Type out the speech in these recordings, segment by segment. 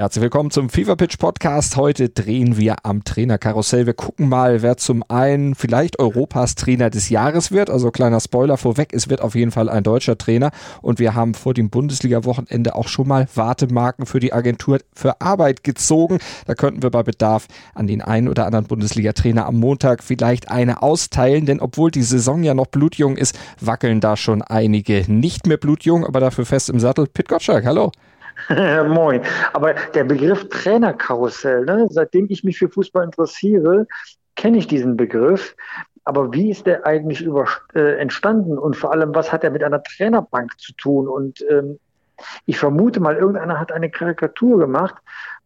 Herzlich willkommen zum Fever Pitch Podcast. Heute drehen wir am Trainerkarussell. Wir gucken mal, wer zum einen vielleicht Europas Trainer des Jahres wird. Also kleiner Spoiler vorweg, es wird auf jeden Fall ein deutscher Trainer. Und wir haben vor dem Bundesliga-Wochenende auch schon mal Wartemarken für die Agentur für Arbeit gezogen. Da könnten wir bei Bedarf an den einen oder anderen Bundesliga-Trainer am Montag vielleicht eine austeilen. Denn obwohl die Saison ja noch blutjung ist, wackeln da schon einige nicht mehr blutjung, aber dafür fest im Sattel. Pit Gottschalk, hallo. Moin. Aber der Begriff Trainerkarussell, ne? seitdem ich mich für Fußball interessiere, kenne ich diesen Begriff. Aber wie ist der eigentlich über, äh, entstanden und vor allem, was hat er mit einer Trainerbank zu tun? Und ähm, ich vermute mal, irgendeiner hat eine Karikatur gemacht,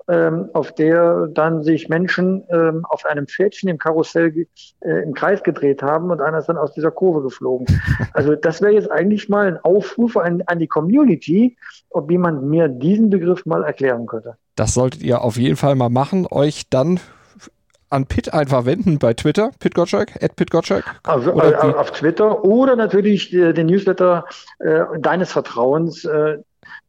auf der dann sich Menschen ähm, auf einem Pferdchen im Karussell äh, im Kreis gedreht haben und einer ist dann aus dieser Kurve geflogen. Also das wäre jetzt eigentlich mal ein Aufruf an, an die Community, ob jemand mir diesen Begriff mal erklären könnte. Das solltet ihr auf jeden Fall mal machen, euch dann an Pitt einfach wenden bei Twitter, Pitt Gottschalk, at Pitt Gottschalk. Also, äh, auf Twitter oder natürlich äh, den Newsletter äh, deines Vertrauens, äh,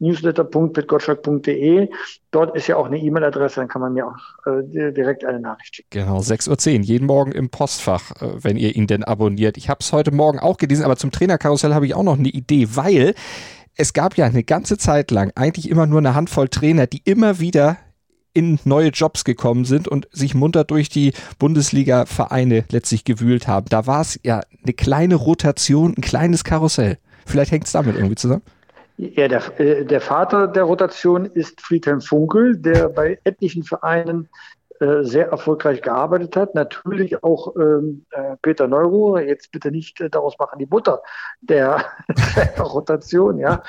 newsletter.pitgottschalk.de. Dort ist ja auch eine E-Mail-Adresse, dann kann man mir auch äh, direkt eine Nachricht schicken. Genau, 6.10 Uhr, jeden Morgen im Postfach, äh, wenn ihr ihn denn abonniert. Ich habe es heute Morgen auch gelesen, aber zum Trainerkarussell habe ich auch noch eine Idee, weil es gab ja eine ganze Zeit lang eigentlich immer nur eine Handvoll Trainer, die immer wieder in neue Jobs gekommen sind und sich munter durch die Bundesliga-Vereine letztlich gewühlt haben. Da war es ja eine kleine Rotation, ein kleines Karussell. Vielleicht hängt es damit irgendwie zusammen. Ja, der, äh, der Vater der Rotation ist Friedhelm Funkel, der bei etlichen Vereinen äh, sehr erfolgreich gearbeitet hat. Natürlich auch ähm, äh, Peter Neuruhr, jetzt bitte nicht äh, daraus machen die Mutter der, der Rotation, ja.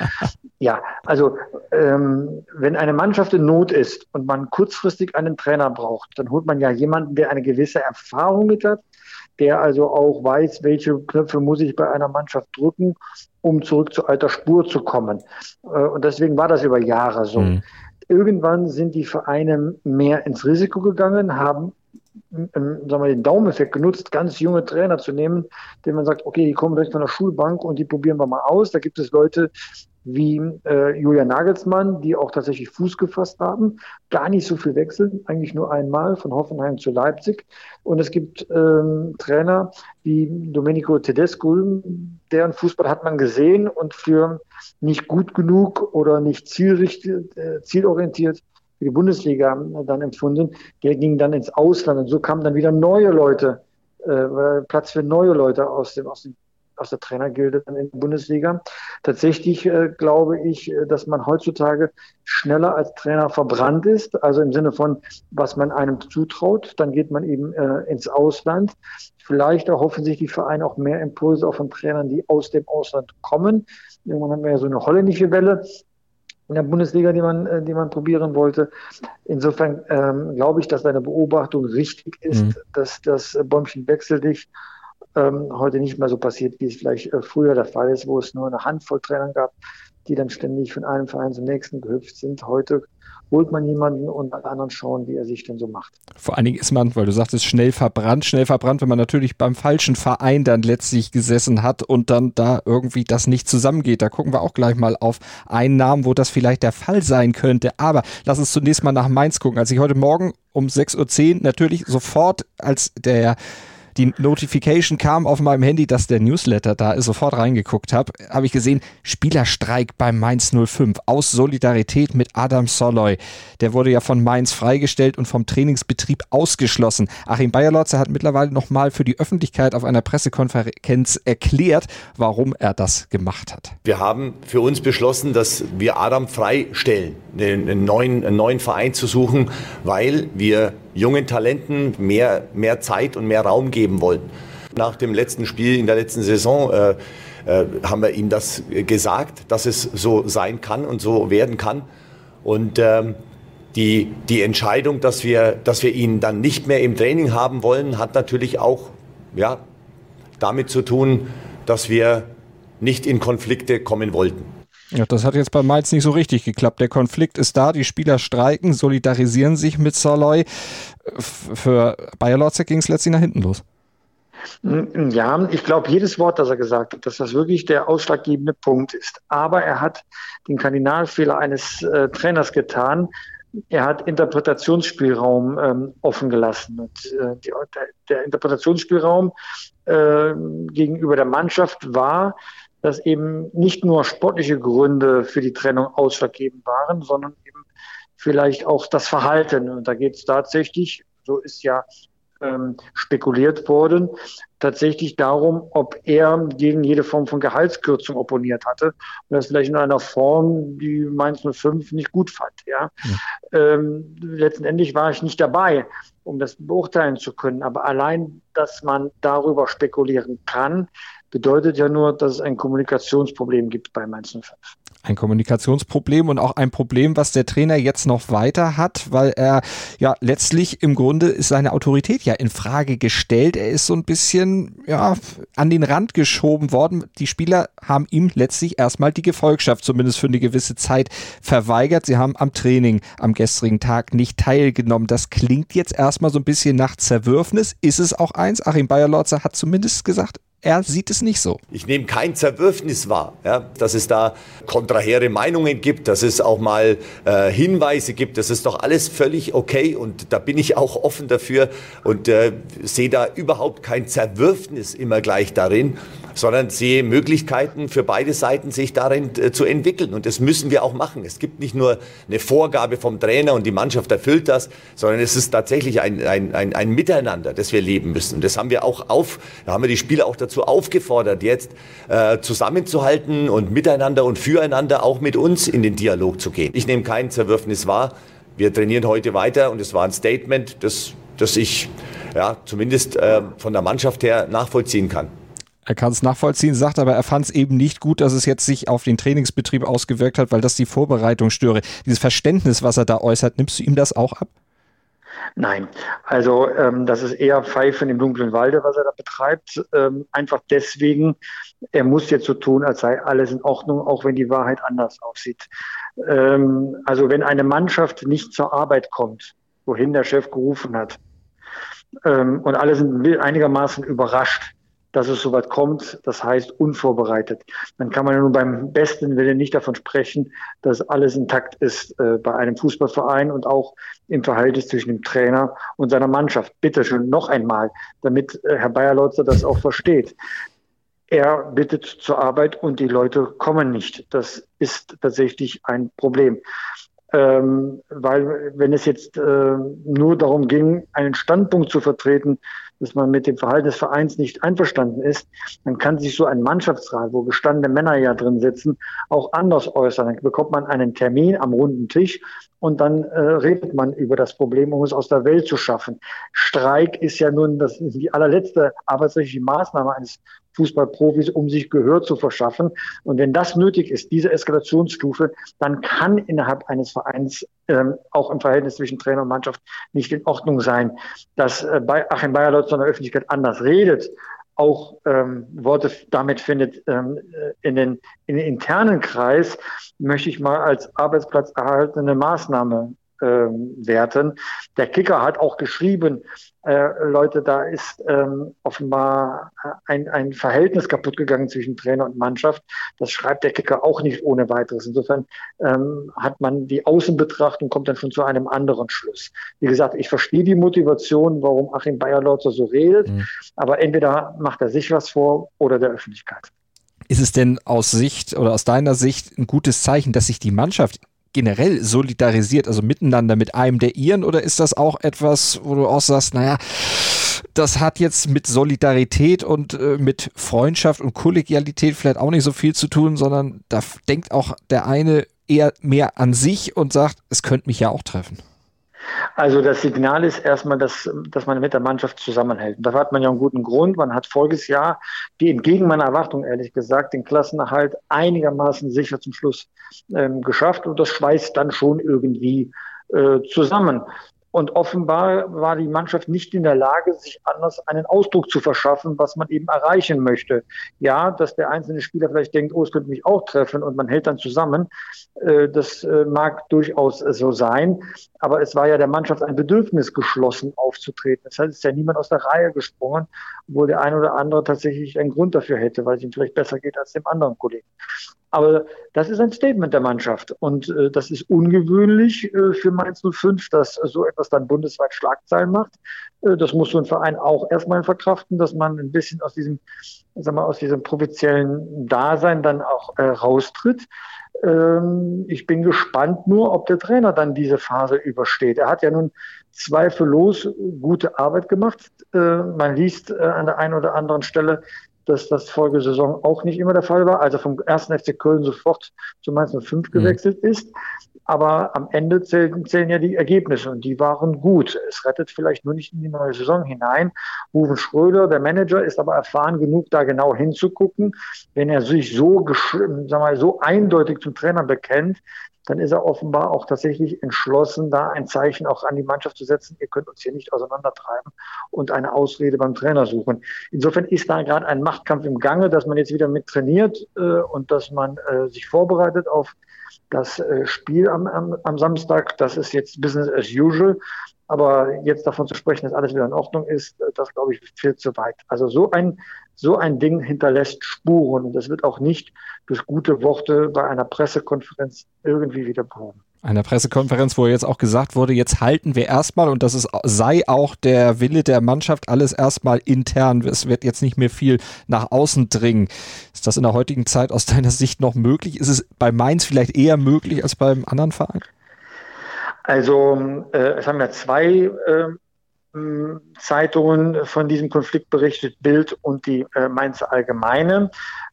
Ja, also ähm, wenn eine Mannschaft in Not ist und man kurzfristig einen Trainer braucht, dann holt man ja jemanden, der eine gewisse Erfahrung mit hat, der also auch weiß, welche Knöpfe muss ich bei einer Mannschaft drücken, um zurück zu alter Spur zu kommen. Äh, und deswegen war das über Jahre so. Mhm. Irgendwann sind die Vereine mehr ins Risiko gegangen, haben sagen wir, den Daumeneffekt genutzt, ganz junge Trainer zu nehmen, denen man sagt, okay, die kommen direkt von der Schulbank und die probieren wir mal aus. Da gibt es Leute, wie äh, Julian Nagelsmann, die auch tatsächlich Fuß gefasst haben. Gar nicht so viel wechseln, eigentlich nur einmal von Hoffenheim zu Leipzig. Und es gibt ähm, Trainer wie Domenico Tedesco, deren Fußball hat man gesehen und für nicht gut genug oder nicht zielrichtig, äh, zielorientiert für die Bundesliga dann empfunden. Der ging dann ins Ausland und so kamen dann wieder neue Leute, äh, Platz für neue Leute aus dem, aus dem aus der Trainergilde in der Bundesliga. Tatsächlich äh, glaube ich, äh, dass man heutzutage schneller als Trainer verbrannt ist, also im Sinne von, was man einem zutraut. Dann geht man eben äh, ins Ausland. Vielleicht erhoffen sich die Vereine auch mehr Impulse auch von Trainern, die aus dem Ausland kommen. Irgendwann haben wir ja so eine holländische Welle in der Bundesliga, die man, äh, die man probieren wollte. Insofern ähm, glaube ich, dass deine Beobachtung richtig ist, mhm. dass das Bäumchen wechsel dich ähm, heute nicht mehr so passiert, wie es vielleicht äh, früher der Fall ist, wo es nur eine Handvoll Trainer gab, die dann ständig von einem Verein zum nächsten gehüpft sind. Heute holt man jemanden und alle anderen schauen, wie er sich denn so macht. Vor allen Dingen ist man, weil du sagtest, schnell verbrannt, schnell verbrannt, wenn man natürlich beim falschen Verein dann letztlich gesessen hat und dann da irgendwie das nicht zusammengeht. Da gucken wir auch gleich mal auf einen Namen, wo das vielleicht der Fall sein könnte. Aber lass uns zunächst mal nach Mainz gucken. Als ich heute Morgen um 6.10 Uhr natürlich sofort, als der die Notification kam auf meinem Handy, dass der Newsletter da ist, sofort reingeguckt habe, habe ich gesehen, Spielerstreik beim Mainz 05 aus Solidarität mit Adam Soloy. Der wurde ja von Mainz freigestellt und vom Trainingsbetrieb ausgeschlossen. Achim Bayerlotzer hat mittlerweile nochmal für die Öffentlichkeit auf einer Pressekonferenz erklärt, warum er das gemacht hat. Wir haben für uns beschlossen, dass wir Adam freistellen, einen neuen, einen neuen Verein zu suchen, weil wir jungen Talenten mehr, mehr Zeit und mehr Raum geben wollen. Nach dem letzten Spiel in der letzten Saison äh, äh, haben wir ihm das gesagt, dass es so sein kann und so werden kann. Und ähm, die, die Entscheidung, dass wir, dass wir ihn dann nicht mehr im Training haben wollen, hat natürlich auch ja, damit zu tun, dass wir nicht in Konflikte kommen wollten. Ja, das hat jetzt bei Mainz nicht so richtig geklappt. Der Konflikt ist da, die Spieler streiken, solidarisieren sich mit Saloy. Für Bayer Lotzek ging es letztlich nach hinten los. Ja, ich glaube jedes Wort, das er gesagt hat, dass das wirklich der ausschlaggebende Punkt ist. Aber er hat den Kardinalfehler eines äh, Trainers getan. Er hat Interpretationsspielraum ähm, offen gelassen. Und, äh, die, der, der, Interpretationsspielraum äh, gegenüber der Mannschaft war, dass eben nicht nur sportliche Gründe für die Trennung ausschlaggebend waren, sondern eben vielleicht auch das Verhalten. Und da geht es tatsächlich, so ist ja ähm, spekuliert worden, tatsächlich darum, ob er gegen jede Form von Gehaltskürzung opponiert hatte und das vielleicht in einer Form, die Mainz 05 nicht gut fand. Ja. ja. Ähm, letztendlich war ich nicht dabei, um das beurteilen zu können, aber allein, dass man darüber spekulieren kann, bedeutet ja nur, dass es ein Kommunikationsproblem gibt bei Mainz 05 ein Kommunikationsproblem und auch ein Problem, was der Trainer jetzt noch weiter hat, weil er ja letztlich im Grunde ist seine Autorität ja in Frage gestellt. Er ist so ein bisschen ja an den Rand geschoben worden. Die Spieler haben ihm letztlich erstmal die Gefolgschaft zumindest für eine gewisse Zeit verweigert. Sie haben am Training am gestrigen Tag nicht teilgenommen. Das klingt jetzt erstmal so ein bisschen nach Zerwürfnis. Ist es auch eins? Achim Bayerlotzer hat zumindest gesagt, er sieht es nicht so. Ich nehme kein Zerwürfnis wahr, ja, dass es da kontrahere Meinungen gibt, dass es auch mal äh, Hinweise gibt. Das ist doch alles völlig okay und da bin ich auch offen dafür und äh, sehe da überhaupt kein Zerwürfnis immer gleich darin sondern sehe Möglichkeiten für beide Seiten, sich darin äh, zu entwickeln. Und das müssen wir auch machen. Es gibt nicht nur eine Vorgabe vom Trainer und die Mannschaft erfüllt das, sondern es ist tatsächlich ein, ein, ein, ein Miteinander, das wir leben müssen. Das haben wir auch auf, da haben wir die Spieler auch dazu aufgefordert, jetzt äh, zusammenzuhalten und miteinander und füreinander auch mit uns in den Dialog zu gehen. Ich nehme kein Zerwürfnis wahr. Wir trainieren heute weiter und es war ein Statement, das, das ich ja, zumindest äh, von der Mannschaft her nachvollziehen kann. Er kann es nachvollziehen, sagt aber, er fand es eben nicht gut, dass es jetzt sich auf den Trainingsbetrieb ausgewirkt hat, weil das die Vorbereitung störe. Dieses Verständnis, was er da äußert, nimmst du ihm das auch ab? Nein, also ähm, das ist eher Pfeifen im dunklen Walde, was er da betreibt. Ähm, einfach deswegen, er muss jetzt so tun, als sei alles in Ordnung, auch wenn die Wahrheit anders aussieht. Ähm, also wenn eine Mannschaft nicht zur Arbeit kommt, wohin der Chef gerufen hat, ähm, und alle sind einigermaßen überrascht, dass es soweit kommt, das heißt unvorbereitet. Dann kann man nur beim besten Willen nicht davon sprechen, dass alles intakt ist äh, bei einem Fußballverein und auch im Verhältnis zwischen dem Trainer und seiner Mannschaft. Bitte schön noch einmal, damit äh, Herr Bayerlotzer das auch versteht. Er bittet zur Arbeit und die Leute kommen nicht. Das ist tatsächlich ein Problem. Ähm, weil wenn es jetzt äh, nur darum ging, einen Standpunkt zu vertreten, dass man mit dem Verhalten des Vereins nicht einverstanden ist, dann kann sich so ein Mannschaftsrat, wo gestandene Männer ja drin sitzen, auch anders äußern. Dann bekommt man einen Termin am runden Tisch und dann äh, redet man über das Problem, um es aus der Welt zu schaffen. Streik ist ja nun das die allerletzte arbeitsrechtliche Maßnahme eines Fußballprofis, um sich Gehör zu verschaffen. Und wenn das nötig ist, diese Eskalationsstufe, dann kann innerhalb eines Vereins ähm, auch im Verhältnis zwischen Trainer und Mannschaft nicht in Ordnung sein. Dass äh, bei Achim Bayerlotz in der Öffentlichkeit anders redet, auch ähm, Worte damit findet ähm, in, den, in den internen Kreis, möchte ich mal als arbeitsplatzerhaltende Maßnahme ähm, werten. Der Kicker hat auch geschrieben, äh, Leute, da ist ähm, offenbar ein, ein Verhältnis kaputt gegangen zwischen Trainer und Mannschaft. Das schreibt der Kicker auch nicht ohne weiteres. Insofern ähm, hat man die Außenbetrachtung, kommt dann schon zu einem anderen Schluss. Wie gesagt, ich verstehe die Motivation, warum Achim Bayerlotzer so redet, mhm. aber entweder macht er sich was vor oder der Öffentlichkeit. Ist es denn aus Sicht oder aus deiner Sicht ein gutes Zeichen, dass sich die Mannschaft generell solidarisiert, also miteinander mit einem der ihren, oder ist das auch etwas, wo du auch sagst, naja, das hat jetzt mit Solidarität und äh, mit Freundschaft und Kollegialität vielleicht auch nicht so viel zu tun, sondern da denkt auch der eine eher mehr an sich und sagt, es könnte mich ja auch treffen. Also das Signal ist erstmal, dass, dass man mit der Mannschaft zusammenhält. Da hat man ja einen guten Grund. Man hat voriges Jahr, die entgegen meiner Erwartung ehrlich gesagt, den Klassenerhalt einigermaßen sicher zum Schluss ähm, geschafft. Und das schweißt dann schon irgendwie äh, zusammen. Und offenbar war die Mannschaft nicht in der Lage, sich anders einen Ausdruck zu verschaffen, was man eben erreichen möchte. Ja, dass der einzelne Spieler vielleicht denkt, oh, es könnte mich auch treffen und man hält dann zusammen. Äh, das äh, mag durchaus so sein. Aber es war ja der Mannschaft ein Bedürfnis, geschlossen aufzutreten. Das heißt, es ist ja niemand aus der Reihe gesprungen, obwohl der ein oder andere tatsächlich einen Grund dafür hätte, weil es ihm vielleicht besser geht als dem anderen Kollegen. Aber das ist ein Statement der Mannschaft. Und äh, das ist ungewöhnlich äh, für Mainz 05, dass so etwas dann bundesweit Schlagzeilen macht. Äh, das muss so ein Verein auch erstmal verkraften, dass man ein bisschen aus diesem, sagen wir, aus diesem provinziellen Dasein dann auch äh, raustritt. Ähm, ich bin gespannt nur, ob der Trainer dann diese Phase übersteht. Er hat ja nun zweifellos gute Arbeit gemacht. Äh, man liest äh, an der einen oder anderen Stelle, dass das Folgesaison auch nicht immer der Fall war, also vom ersten FC Köln sofort zu Mainz 05 mhm. gewechselt mhm. ist. Aber am Ende zählen, zählen ja die Ergebnisse und die waren gut. Es rettet vielleicht nur nicht in die neue Saison hinein. Ruven Schröder, der Manager, ist aber erfahren genug, da genau hinzugucken. Wenn er sich so, sag mal, so eindeutig zum Trainer bekennt, dann ist er offenbar auch tatsächlich entschlossen, da ein Zeichen auch an die Mannschaft zu setzen. Ihr könnt uns hier nicht auseinandertreiben und eine Ausrede beim Trainer suchen. Insofern ist da gerade ein Machtkampf im Gange, dass man jetzt wieder mit trainiert äh, und dass man äh, sich vorbereitet auf das äh, Spiel am, am, am Samstag. Das ist jetzt Business as usual. Aber jetzt davon zu sprechen, dass alles wieder in Ordnung ist, äh, das glaube ich viel zu weit. Also so ein, so ein Ding hinterlässt Spuren und das wird auch nicht durch gute Worte bei einer Pressekonferenz irgendwie wieder behoben einer Pressekonferenz, wo jetzt auch gesagt wurde, jetzt halten wir erstmal und das ist, sei auch der Wille der Mannschaft, alles erstmal intern. Es wird jetzt nicht mehr viel nach außen dringen. Ist das in der heutigen Zeit aus deiner Sicht noch möglich? Ist es bei Mainz vielleicht eher möglich als beim anderen Verein? Also äh, es haben ja zwei äh, Zeitungen von diesem Konflikt berichtet, Bild und die äh, Mainzer Allgemeine.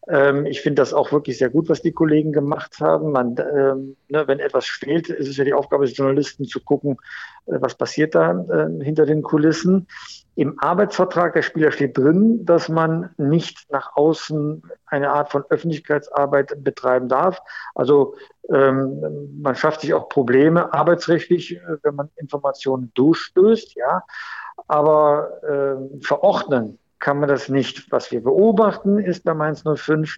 Ähm, ich finde das auch wirklich sehr gut, was die Kollegen gemacht haben. Man, ähm, ne, wenn etwas fehlt, ist es ja die Aufgabe des Journalisten zu gucken, äh, was passiert da äh, hinter den Kulissen. Im Arbeitsvertrag der Spieler steht drin, dass man nicht nach außen eine Art von Öffentlichkeitsarbeit betreiben darf. Also ähm, man schafft sich auch Probleme arbeitsrechtlich, äh, wenn man Informationen durchstößt, ja. Aber äh, verordnen kann man das nicht. Was wir beobachten, ist bei Mainz 05,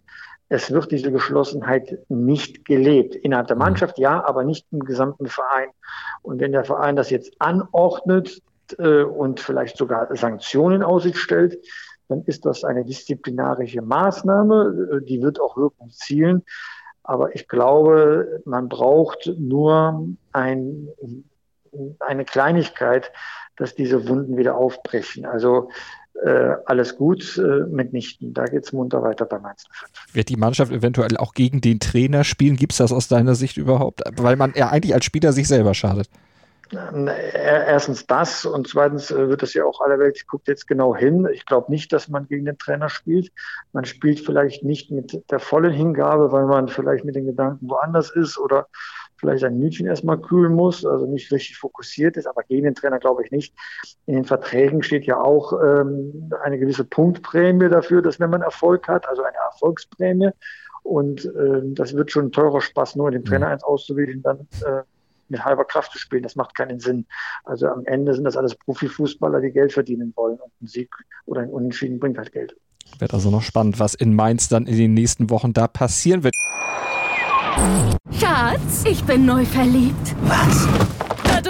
es wird diese Geschlossenheit nicht gelebt. Innerhalb der mhm. Mannschaft ja, aber nicht im gesamten Verein. Und wenn der Verein das jetzt anordnet und vielleicht sogar Sanktionen in Aussicht stellt, dann ist das eine disziplinarische Maßnahme, äh, die wird auch Wirkung zielen. Aber ich glaube, man braucht nur ein, eine Kleinigkeit, dass diese Wunden wieder aufbrechen. Also äh, alles gut äh, mitnichten. Da geht es munter weiter bei Mainz 05. Wird die Mannschaft eventuell auch gegen den Trainer spielen? Gibt es das aus deiner Sicht überhaupt? Weil man ja eigentlich als Spieler sich selber schadet. Erstens das und zweitens äh, wird das ja auch aller Welt guckt jetzt genau hin. Ich glaube nicht, dass man gegen den Trainer spielt. Man spielt vielleicht nicht mit der vollen Hingabe, weil man vielleicht mit den Gedanken woanders ist oder vielleicht sein Mütchen erstmal kühlen muss, also nicht richtig fokussiert ist, aber gegen den Trainer glaube ich nicht. In den Verträgen steht ja auch ähm, eine gewisse Punktprämie dafür, dass wenn man Erfolg hat, also eine Erfolgsprämie. Und äh, das wird schon ein teurer Spaß, nur den Trainer mhm. eins auszuwählen, dann äh, mit halber Kraft zu spielen. Das macht keinen Sinn. Also am Ende sind das alles Profifußballer, die Geld verdienen wollen. Und ein Sieg oder ein Unentschieden bringt halt Geld. Wird also noch spannend, was in Mainz dann in den nächsten Wochen da passieren wird. Schatz, ich bin neu verliebt. Was?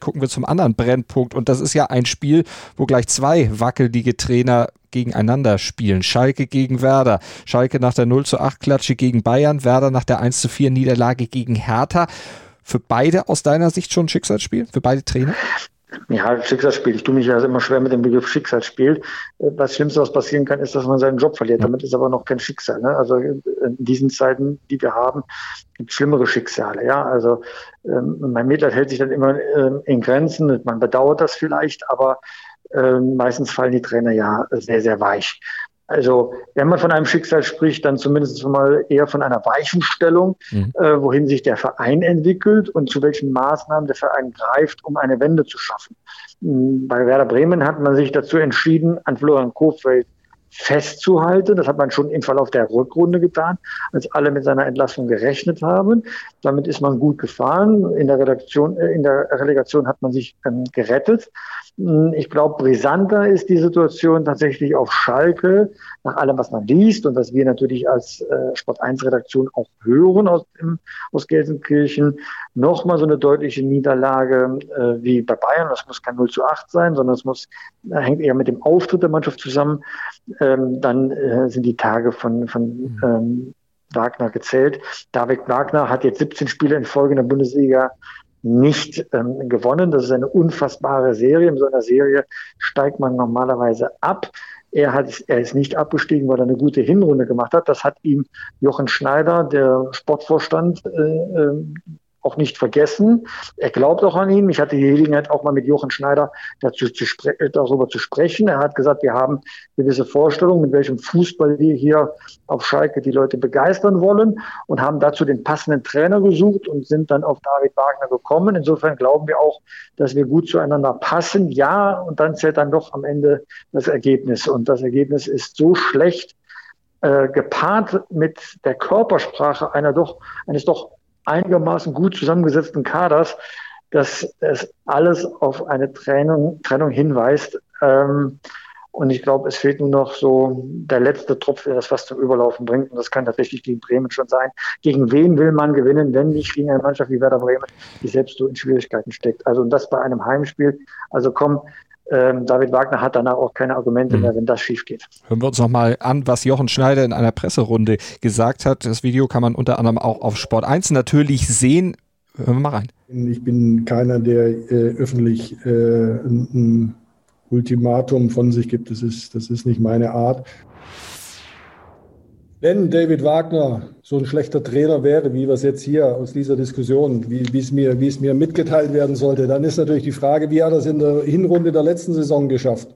Gucken wir zum anderen Brennpunkt. Und das ist ja ein Spiel, wo gleich zwei wackelige Trainer gegeneinander spielen. Schalke gegen Werder. Schalke nach der 0 zu 8 Klatsche gegen Bayern. Werder nach der 1 zu 4 Niederlage gegen Hertha. für beide aus deiner Sicht schon ein Schicksalsspiel? Für beide Trainer? Ja, Schicksalsspiel. Ich tue mich ja immer schwer mit dem Begriff Schicksalsspiel. Äh, das Schlimmste, was passieren kann, ist, dass man seinen Job verliert. Damit ist aber noch kein Schicksal. Ne? Also in diesen Zeiten, die wir haben, gibt es schlimmere Schicksale. Ja, also ähm, mein Mitleid hält sich dann immer ähm, in Grenzen. Man bedauert das vielleicht, aber ähm, meistens fallen die Trainer ja sehr, sehr weich. Also wenn man von einem Schicksal spricht, dann zumindest mal eher von einer Weichenstellung, mhm. äh, wohin sich der Verein entwickelt und zu welchen Maßnahmen der Verein greift, um eine Wende zu schaffen. Hm, bei Werder Bremen hat man sich dazu entschieden, an Florian Kofeld festzuhalten. Das hat man schon im Verlauf der Rückrunde getan, als alle mit seiner Entlassung gerechnet haben. Damit ist man gut gefahren. In der Redaktion, äh, in der Relegation hat man sich ähm, gerettet. Hm, ich glaube, brisanter ist die Situation tatsächlich auf Schalke, nach allem, was man liest und was wir natürlich als äh, Sport 1 Redaktion auch hören aus, im, aus Gelsenkirchen. Nochmal so eine deutliche Niederlage äh, wie bei Bayern. Das muss kein 0 zu 8 sein, sondern es muss, äh, hängt eher mit dem Auftritt der Mannschaft zusammen. Ähm, dann äh, sind die Tage von, von mhm. ähm, Wagner gezählt. David Wagner hat jetzt 17 Spiele in Folge in der Bundesliga nicht ähm, gewonnen. Das ist eine unfassbare Serie. In so einer Serie steigt man normalerweise ab. Er, hat, er ist nicht abgestiegen, weil er eine gute Hinrunde gemacht hat. Das hat ihm Jochen Schneider, der Sportvorstand, äh, ähm, auch nicht vergessen. Er glaubt auch an ihn. Ich hatte die Gelegenheit, auch mal mit Jochen Schneider dazu zu darüber zu sprechen. Er hat gesagt, wir haben gewisse Vorstellungen, mit welchem Fußball wir hier auf Schalke die Leute begeistern wollen und haben dazu den passenden Trainer gesucht und sind dann auf David Wagner gekommen. Insofern glauben wir auch, dass wir gut zueinander passen. Ja, und dann zählt dann doch am Ende das Ergebnis. Und das Ergebnis ist so schlecht, äh, gepaart mit der Körpersprache einer doch, eines doch einigermaßen gut zusammengesetzten Kaders, dass es alles auf eine Trennung, Trennung hinweist. Ähm, und ich glaube, es fehlt nur noch so der letzte Tropf, der das fast zum Überlaufen bringt. Und das kann tatsächlich gegen Bremen schon sein. Gegen wen will man gewinnen, wenn nicht gegen eine Mannschaft wie Werder Bremen, die selbst so in Schwierigkeiten steckt? Also und das bei einem Heimspiel. Also komm, ähm, David Wagner hat danach auch keine Argumente mhm. mehr, wenn das schief geht. Hören wir uns nochmal an, was Jochen Schneider in einer Presserunde gesagt hat. Das Video kann man unter anderem auch auf Sport 1 natürlich sehen. Hören wir mal rein. Ich bin keiner, der äh, öffentlich äh, ein, ein Ultimatum von sich gibt. Das ist, das ist nicht meine Art. Wenn David Wagner so ein schlechter Trainer wäre, wie wir es jetzt hier aus dieser Diskussion, wie, es mir, mir mitgeteilt werden sollte, dann ist natürlich die Frage, wie hat er es in der Hinrunde der letzten Saison geschafft,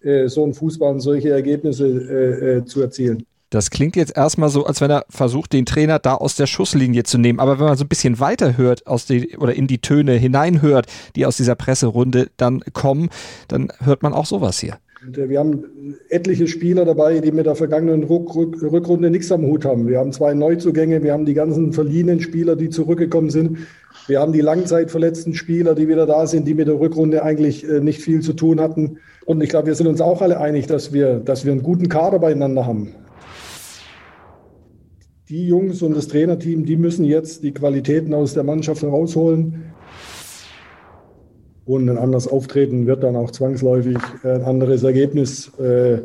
äh, so ein Fußball und solche Ergebnisse äh, äh, zu erzielen. Das klingt jetzt erstmal so, als wenn er versucht, den Trainer da aus der Schusslinie zu nehmen. Aber wenn man so ein bisschen weiter hört aus die, oder in die Töne hineinhört, die aus dieser Presserunde dann kommen, dann hört man auch sowas hier. Äh, wir haben etliche Spieler dabei, die mit der vergangenen Ruck, Ruck, Rückrunde nichts am Hut haben. Wir haben zwei Neuzugänge, wir haben die ganzen verliehenen Spieler, die zurückgekommen sind. Wir haben die langzeitverletzten Spieler, die wieder da sind, die mit der Rückrunde eigentlich äh, nicht viel zu tun hatten. Und ich glaube, wir sind uns auch alle einig, dass wir, dass wir einen guten Kader beieinander haben. Die Jungs und das Trainerteam, die müssen jetzt die Qualitäten aus der Mannschaft herausholen und ein anderes Auftreten wird dann auch zwangsläufig ein anderes Ergebnis äh,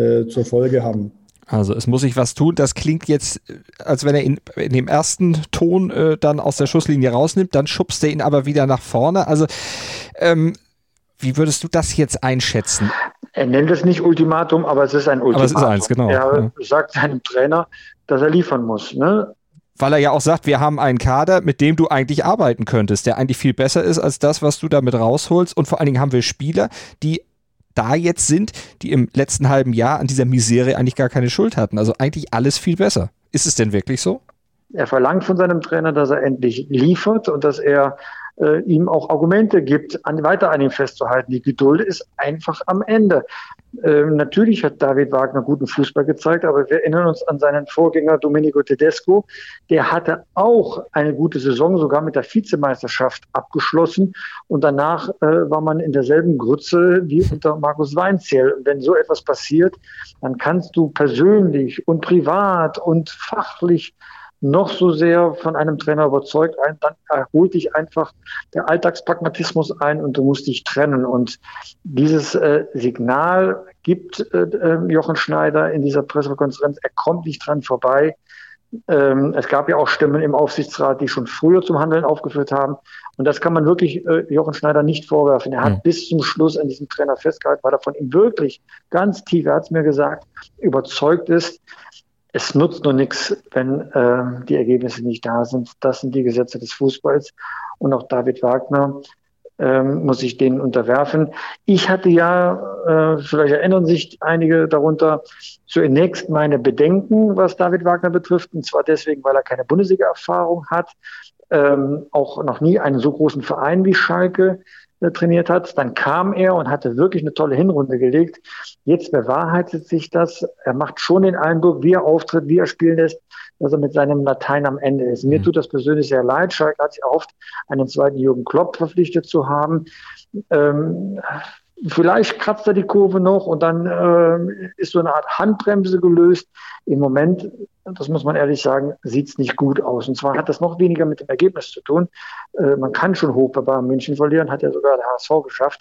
äh, zur Folge haben. Also es muss sich was tun. Das klingt jetzt, als wenn er ihn in dem ersten Ton äh, dann aus der Schusslinie rausnimmt, dann schubst er ihn aber wieder nach vorne. Also ähm, wie würdest du das jetzt einschätzen? Er nennt es nicht Ultimatum, aber es ist ein Ultimatum. Aber es ist eins, genau. Er ja. sagt seinem Trainer, dass er liefern muss. Ne? Weil er ja auch sagt, wir haben einen Kader, mit dem du eigentlich arbeiten könntest, der eigentlich viel besser ist als das, was du damit rausholst. Und vor allen Dingen haben wir Spieler, die da jetzt sind, die im letzten halben Jahr an dieser Misere eigentlich gar keine Schuld hatten. Also eigentlich alles viel besser. Ist es denn wirklich so? Er verlangt von seinem Trainer, dass er endlich liefert und dass er äh, ihm auch Argumente gibt, an, weiter an ihm festzuhalten. Die Geduld ist einfach am Ende. Ähm, natürlich hat David Wagner guten Fußball gezeigt, aber wir erinnern uns an seinen Vorgänger Domenico Tedesco. Der hatte auch eine gute Saison, sogar mit der Vizemeisterschaft abgeschlossen. Und danach äh, war man in derselben Grütze wie unter Markus Weinzierl. Wenn so etwas passiert, dann kannst du persönlich und privat und fachlich noch so sehr von einem Trainer überzeugt, ein, dann erholt dich einfach der Alltagspragmatismus ein und du musst dich trennen. Und dieses äh, Signal gibt äh, äh Jochen Schneider in dieser Pressekonferenz. Er kommt nicht dran vorbei. Ähm, es gab ja auch Stimmen im Aufsichtsrat, die schon früher zum Handeln aufgeführt haben. Und das kann man wirklich äh, Jochen Schneider nicht vorwerfen. Er hat mhm. bis zum Schluss an diesem Trainer festgehalten, weil er von ihm wirklich ganz tief, er hat es mir gesagt, überzeugt ist. Es nutzt nur nichts, wenn äh, die Ergebnisse nicht da sind. Das sind die Gesetze des Fußballs. Und auch David Wagner ähm, muss ich denen unterwerfen. Ich hatte ja, äh, vielleicht erinnern sich einige darunter, zunächst meine Bedenken, was David Wagner betrifft, und zwar deswegen, weil er keine Bundesliga-Erfahrung hat, ähm, auch noch nie einen so großen Verein wie Schalke trainiert hat. Dann kam er und hatte wirklich eine tolle Hinrunde gelegt. Jetzt bewahrheitet sich das. Er macht schon den Eindruck, wie er auftritt, wie er spielen lässt, dass er mit seinem Latein am Ende ist. Mir mhm. tut das persönlich sehr leid. Schalke hat sich erhofft, einen zweiten Jürgen Klopp verpflichtet zu haben. Ähm, vielleicht kratzt er die Kurve noch und dann äh, ist so eine Art Handbremse gelöst. Im Moment, das muss man ehrlich sagen, sieht es nicht gut aus. Und zwar hat das noch weniger mit dem Ergebnis zu tun. Äh, man kann schon hoch bei Bayern München verlieren, hat ja sogar der HSV geschafft.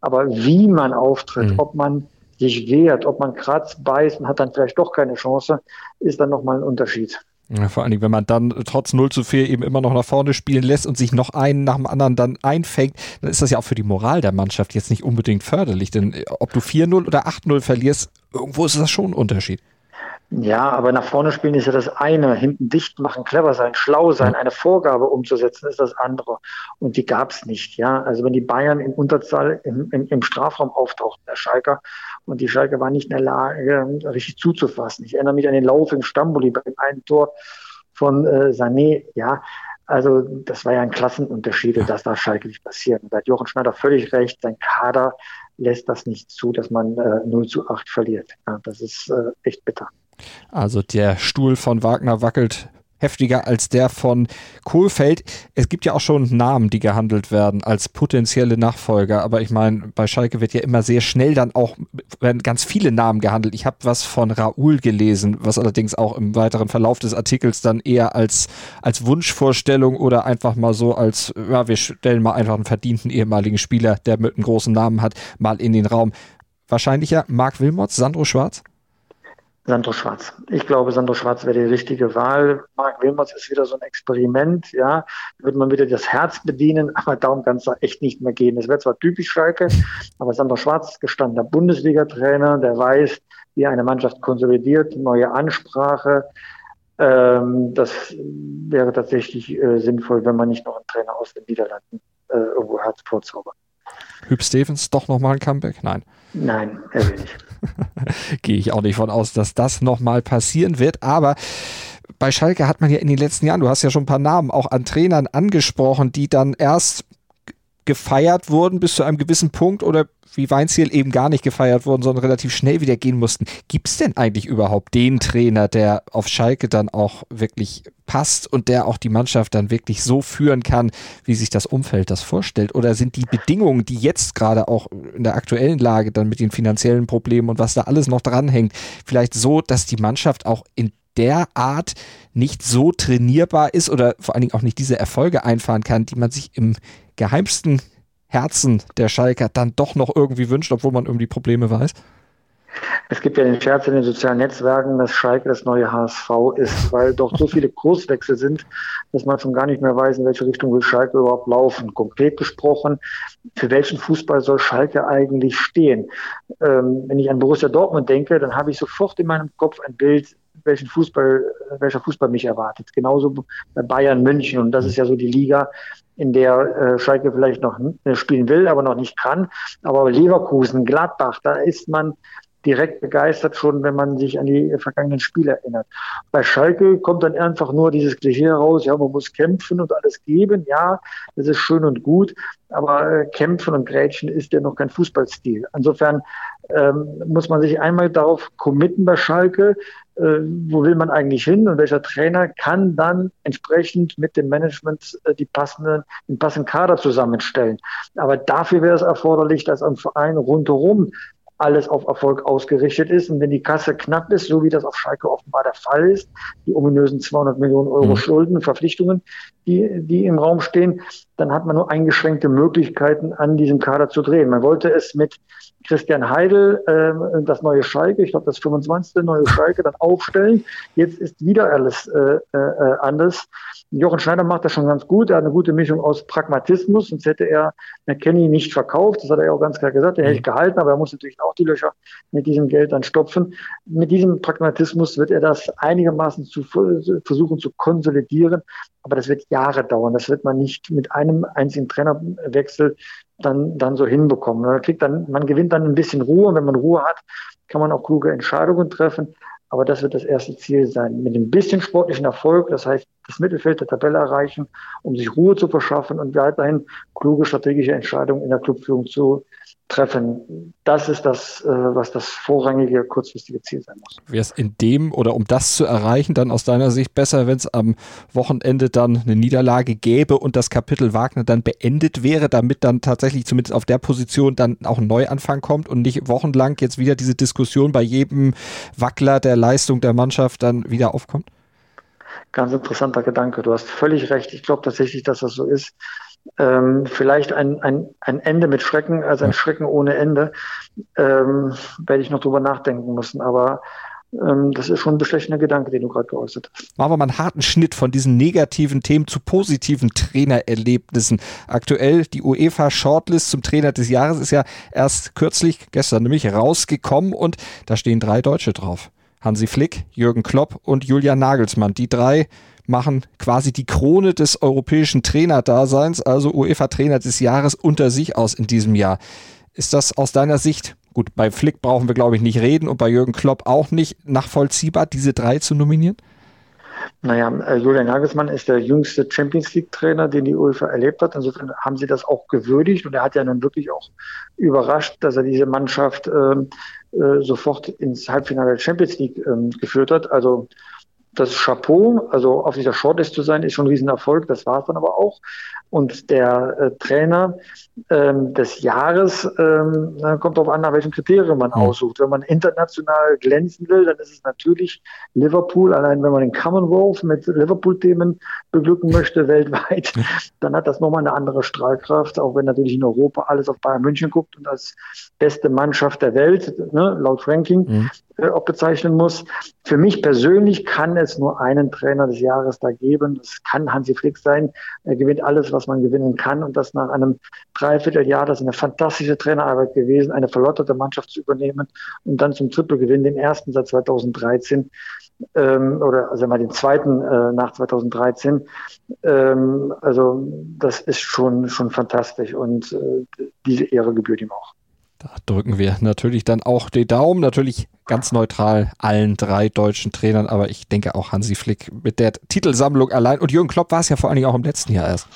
Aber wie man auftritt, mhm. ob man sich wehrt, ob man kratzt, beißt und hat dann vielleicht doch keine Chance, ist dann nochmal ein Unterschied. Ja, vor allen Dingen, wenn man dann trotz 0 zu 4 eben immer noch nach vorne spielen lässt und sich noch einen nach dem anderen dann einfängt, dann ist das ja auch für die Moral der Mannschaft jetzt nicht unbedingt förderlich. Denn äh, ob du 4-0 oder 8-0 verlierst, irgendwo ist das schon ein Unterschied. Ja, aber nach vorne spielen ist ja das eine. Hinten dicht machen, clever sein, schlau sein, eine Vorgabe umzusetzen, ist das andere. Und die gab es nicht. Ja, also wenn die Bayern in Unterzahl im, im, im Strafraum auftauchten, der Schalker, und die Schalke war nicht in der Lage, richtig zuzufassen. Ich erinnere mich an den Lauf im Stambuli bei dem einen Tor von äh, Sané. Ja, also das war ja ein Klassenunterschied. Das darf Schalke nicht passieren. Da hat Jochen Schneider völlig recht. Sein Kader lässt das nicht zu, dass man äh, 0 zu 8 verliert. Ja, das ist äh, echt bitter. Also der Stuhl von Wagner wackelt heftiger als der von Kohlfeld. Es gibt ja auch schon Namen, die gehandelt werden als potenzielle Nachfolger, aber ich meine, bei Schalke wird ja immer sehr schnell dann auch werden ganz viele Namen gehandelt. Ich habe was von Raoul gelesen, was allerdings auch im weiteren Verlauf des Artikels dann eher als als Wunschvorstellung oder einfach mal so als ja, wir stellen mal einfach einen verdienten ehemaligen Spieler, der mit einem großen Namen hat, mal in den Raum. Wahrscheinlicher Marc Wilmots, Sandro Schwarz? Sandro Schwarz. Ich glaube, Sandro Schwarz wäre die richtige Wahl. Marc Wilmots ist wieder so ein Experiment, ja. Wird man wieder das Herz bedienen, aber darum kann es da echt nicht mehr gehen. Es wäre zwar typisch Schalke, aber Sandro Schwarz gestandener Bundesliga-Trainer, der weiß, wie eine Mannschaft konsolidiert, neue Ansprache. Ähm, das wäre tatsächlich äh, sinnvoll, wenn man nicht noch einen Trainer aus den Niederlanden äh, irgendwo Herz vorzaubert. Hüb Stevens doch nochmal ein Comeback? Nein. Nein, er will nicht. Gehe ich auch nicht von aus, dass das nochmal passieren wird. Aber bei Schalke hat man ja in den letzten Jahren, du hast ja schon ein paar Namen auch an Trainern angesprochen, die dann erst gefeiert wurden bis zu einem gewissen Punkt oder wie Weinziel eben gar nicht gefeiert wurden, sondern relativ schnell wieder gehen mussten. Gibt es denn eigentlich überhaupt den Trainer, der auf Schalke dann auch wirklich passt und der auch die Mannschaft dann wirklich so führen kann, wie sich das Umfeld das vorstellt? Oder sind die Bedingungen, die jetzt gerade auch in der aktuellen Lage dann mit den finanziellen Problemen und was da alles noch dranhängt, vielleicht so, dass die Mannschaft auch in der Art nicht so trainierbar ist oder vor allen Dingen auch nicht diese Erfolge einfahren kann, die man sich im geheimsten Herzen der Schalker dann doch noch irgendwie wünscht, obwohl man um die Probleme weiß? Es gibt ja den Scherz in den sozialen Netzwerken, dass Schalke das neue HSV ist, weil doch so viele Kurswechsel sind, dass man schon gar nicht mehr weiß, in welche Richtung will Schalke überhaupt laufen. Konkret gesprochen, für welchen Fußball soll Schalke eigentlich stehen? Ähm, wenn ich an Borussia Dortmund denke, dann habe ich sofort in meinem Kopf ein Bild, welchen Fußball, welcher Fußball mich erwartet. Genauso bei Bayern München. Und das ist ja so die Liga, in der äh, Schalke vielleicht noch äh, spielen will, aber noch nicht kann. Aber Leverkusen, Gladbach, da ist man direkt begeistert schon, wenn man sich an die vergangenen Spiele erinnert. Bei Schalke kommt dann einfach nur dieses Klischee raus, ja, man muss kämpfen und alles geben. Ja, das ist schön und gut, aber äh, kämpfen und grätschen ist ja noch kein Fußballstil. Insofern ähm, muss man sich einmal darauf committen bei Schalke, äh, wo will man eigentlich hin und welcher Trainer kann dann entsprechend mit dem Management äh, die passenden, den passenden Kader zusammenstellen. Aber dafür wäre es erforderlich, dass ein Verein rundherum alles auf Erfolg ausgerichtet ist. Und wenn die Kasse knapp ist, so wie das auf Schalke offenbar der Fall ist, die ominösen 200 Millionen Euro mhm. Schulden, Verpflichtungen, die, die im Raum stehen, dann hat man nur eingeschränkte Möglichkeiten, an diesem Kader zu drehen. Man wollte es mit Christian Heidel äh, das neue Schalke, ich glaube das 25. neue Schalke, dann aufstellen. Jetzt ist wieder alles äh, äh, anders. Jochen Schneider macht das schon ganz gut. Er hat eine gute Mischung aus Pragmatismus, sonst hätte er McKenny nicht verkauft. Das hat er ja auch ganz klar gesagt. Er hätte ich gehalten, aber er muss natürlich auch die Löcher mit diesem Geld dann stopfen. Mit diesem Pragmatismus wird er das einigermaßen zu, versuchen zu konsolidieren. Aber das wird Jahre dauern. Das wird man nicht mit einem einzigen Trainerwechsel dann, dann so hinbekommen. Man, kriegt dann, man gewinnt dann ein bisschen Ruhe. Und wenn man Ruhe hat, kann man auch kluge Entscheidungen treffen. Aber das wird das erste Ziel sein. Mit ein bisschen sportlichen Erfolg, das heißt, das Mittelfeld der Tabelle erreichen, um sich Ruhe zu verschaffen und weiterhin kluge strategische Entscheidungen in der Clubführung zu treffen. Das ist das, äh, was das vorrangige kurzfristige Ziel sein muss. Wäre es in dem oder um das zu erreichen, dann aus deiner Sicht besser, wenn es am Wochenende dann eine Niederlage gäbe und das Kapitel Wagner dann beendet wäre, damit dann tatsächlich zumindest auf der Position dann auch ein Neuanfang kommt und nicht wochenlang jetzt wieder diese Diskussion bei jedem Wackler der Leistung der Mannschaft dann wieder aufkommt? Ganz interessanter Gedanke. Du hast völlig recht. Ich glaube tatsächlich, dass das so ist ähm, vielleicht ein, ein, ein Ende mit Schrecken, also ein Schrecken ohne Ende, ähm, werde ich noch drüber nachdenken müssen. Aber ähm, das ist schon ein bestechender Gedanke, den du gerade geäußert hast. Machen wir mal einen harten Schnitt von diesen negativen Themen zu positiven Trainererlebnissen. Aktuell die UEFA Shortlist zum Trainer des Jahres ist ja erst kürzlich, gestern nämlich, rausgekommen und da stehen drei Deutsche drauf. Hansi Flick, Jürgen Klopp und Julian Nagelsmann. Die drei machen quasi die Krone des europäischen Trainerdaseins, also UEFA-Trainer des Jahres, unter sich aus in diesem Jahr. Ist das aus deiner Sicht, gut, bei Flick brauchen wir glaube ich nicht reden und bei Jürgen Klopp auch nicht, nachvollziehbar, diese drei zu nominieren? Naja, äh, Julian Nagelsmann ist der jüngste Champions League-Trainer, den die UEFA erlebt hat. Insofern haben sie das auch gewürdigt und er hat ja nun wirklich auch überrascht, dass er diese Mannschaft ähm, äh, sofort ins Halbfinale der Champions League äh, geführt hat. Also das Chapeau, also auf dieser Shortlist zu sein, ist schon ein Riesenerfolg. Das war es dann aber auch. Und der äh, Trainer ähm, des Jahres ähm, kommt darauf an, nach welchen Kriterien man mhm. aussucht. Wenn man international glänzen will, dann ist es natürlich Liverpool. Allein wenn man den Commonwealth mit Liverpool-Themen beglücken möchte weltweit, dann hat das nochmal eine andere Strahlkraft. Auch wenn natürlich in Europa alles auf Bayern München guckt und als beste Mannschaft der Welt, ne, laut Ranking, mhm. äh, auch bezeichnen muss. Für mich persönlich kann es nur einen Trainer des Jahres da geben. Das kann Hansi Flick sein. Er gewinnt alles, was man gewinnen kann und das nach einem Dreivierteljahr. Das ist eine fantastische Trainerarbeit gewesen, eine verlotterte Mannschaft zu übernehmen und dann zum Trippelgewinn, den ersten seit 2013 ähm, oder also mal den zweiten äh, nach 2013. Ähm, also das ist schon schon fantastisch und äh, diese Ehre gebührt ihm auch. Da drücken wir natürlich dann auch den Daumen, natürlich ganz neutral allen drei deutschen Trainern, aber ich denke auch Hansi Flick mit der Titelsammlung allein. Und Jürgen Klopp war es ja vor allen Dingen auch im letzten Jahr erst.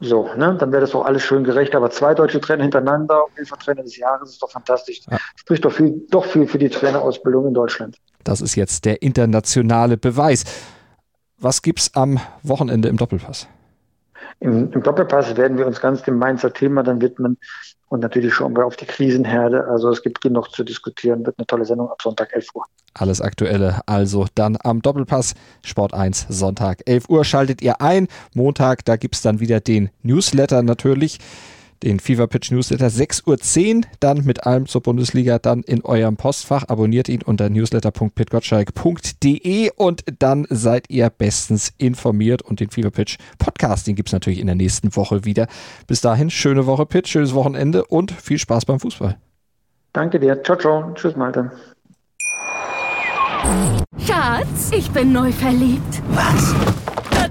So, ne, dann wäre das doch alles schön gerecht. Aber zwei deutsche Trainer hintereinander, auf jeden Fall Trainer des Jahres, ist doch fantastisch. Ja. Spricht doch viel, doch viel für die Trainerausbildung in Deutschland. Das ist jetzt der internationale Beweis. Was gibt's am Wochenende im Doppelpass? Im, Im, Doppelpass werden wir uns ganz dem Mainzer Thema dann widmen. Und natürlich schauen wir auf die Krisenherde. Also es gibt genug zu diskutieren. Wird eine tolle Sendung ab Sonntag 11 Uhr. Alles Aktuelle also dann am Doppelpass. Sport 1 Sonntag 11 Uhr schaltet ihr ein. Montag, da gibt es dann wieder den Newsletter natürlich den Fever Pitch Newsletter 6.10 Uhr, dann mit allem zur Bundesliga, dann in eurem Postfach. Abonniert ihn unter newsletter.pitgottschalk.de und dann seid ihr bestens informiert. Und den Fever Pitch Podcast, den gibt es natürlich in der nächsten Woche wieder. Bis dahin, schöne Woche Pitch, schönes Wochenende und viel Spaß beim Fußball. Danke dir. Ciao, ciao. Tschüss, Malte. Schatz, ich bin neu verliebt. Was?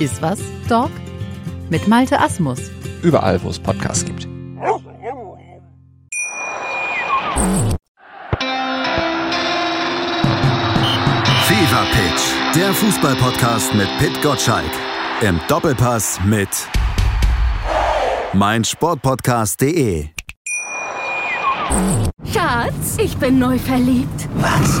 Iswas Dog mit Malte Asmus. Überall, wo es Podcasts gibt. Fever Pitch, der Fußballpodcast mit Pit Gottschalk. Im Doppelpass mit meinsportpodcast.de. Schatz, ich bin neu verliebt. Was?